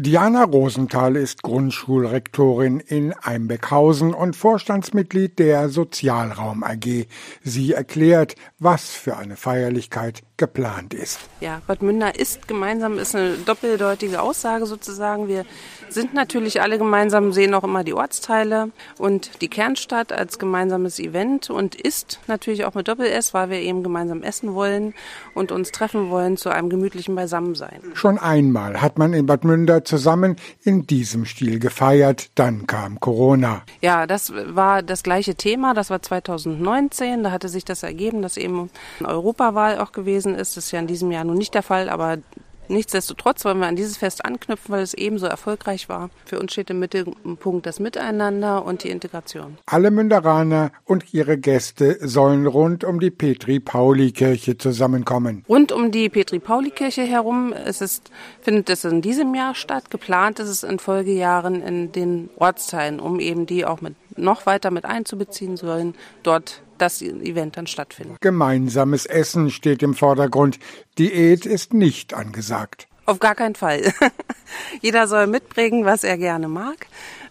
Diana Rosenthal ist Grundschulrektorin in Einbeckhausen und Vorstandsmitglied der Sozialraum AG. Sie erklärt, was für eine Feierlichkeit geplant ist. Ja, Bad Münder ist gemeinsam, ist eine doppeldeutige Aussage sozusagen. Wir sind natürlich alle gemeinsam, sehen auch immer die Ortsteile und die Kernstadt als gemeinsames Event und ist natürlich auch mit Doppel-S, weil wir eben gemeinsam essen wollen und uns treffen wollen zu einem gemütlichen Beisammensein. Schon einmal hat man in Bad Münder zusammen in diesem Stil gefeiert, dann kam Corona. Ja, das war das gleiche Thema, das war 2019, da hatte sich das ergeben, dass eben Europawahl auch gewesen gewesen ist. Das ist ja in diesem Jahr nun nicht der Fall, aber Nichtsdestotrotz wollen wir an dieses Fest anknüpfen, weil es ebenso erfolgreich war. Für uns steht im Mittelpunkt das Miteinander und die Integration. Alle Münderaner und ihre Gäste sollen rund um die Petri-Pauli-Kirche zusammenkommen. Rund um die Petri-Pauli-Kirche herum es ist, findet es in diesem Jahr statt. Geplant ist es in Folgejahren in den Ortsteilen, um eben die auch mit noch weiter mit einzubeziehen sollen, dort das Event dann stattfindet. Gemeinsames Essen steht im Vordergrund. Diät ist nicht angesagt. Auf gar keinen Fall. Jeder soll mitbringen, was er gerne mag.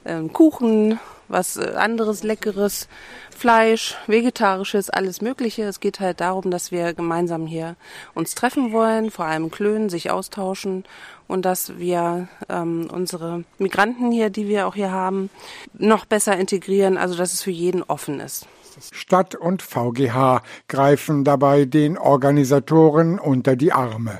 Ähm, Kuchen, was äh, anderes Leckeres, Fleisch, Vegetarisches, alles Mögliche. Es geht halt darum, dass wir gemeinsam hier uns treffen wollen, vor allem klönen, sich austauschen und dass wir ähm, unsere Migranten hier, die wir auch hier haben, noch besser integrieren, also dass es für jeden offen ist. Stadt und VGH greifen dabei den Organisatoren unter die Arme.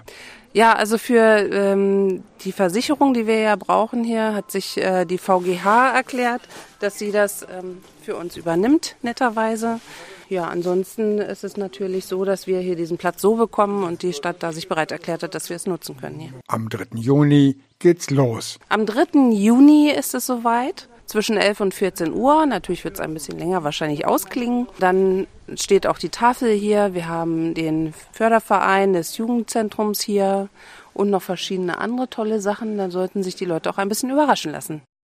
Ja, also für ähm, die Versicherung, die wir ja brauchen hier, hat sich äh, die VGH erklärt, dass sie das ähm, für uns übernimmt, netterweise. Ja, ansonsten ist es natürlich so, dass wir hier diesen Platz so bekommen und die Stadt da sich bereit erklärt hat, dass wir es nutzen können hier. Am 3. Juni geht's los. Am 3. Juni ist es soweit zwischen 11 und 14 Uhr. Natürlich wird es ein bisschen länger wahrscheinlich ausklingen. Dann steht auch die Tafel hier. Wir haben den Förderverein des Jugendzentrums hier und noch verschiedene andere tolle Sachen. Da sollten sich die Leute auch ein bisschen überraschen lassen.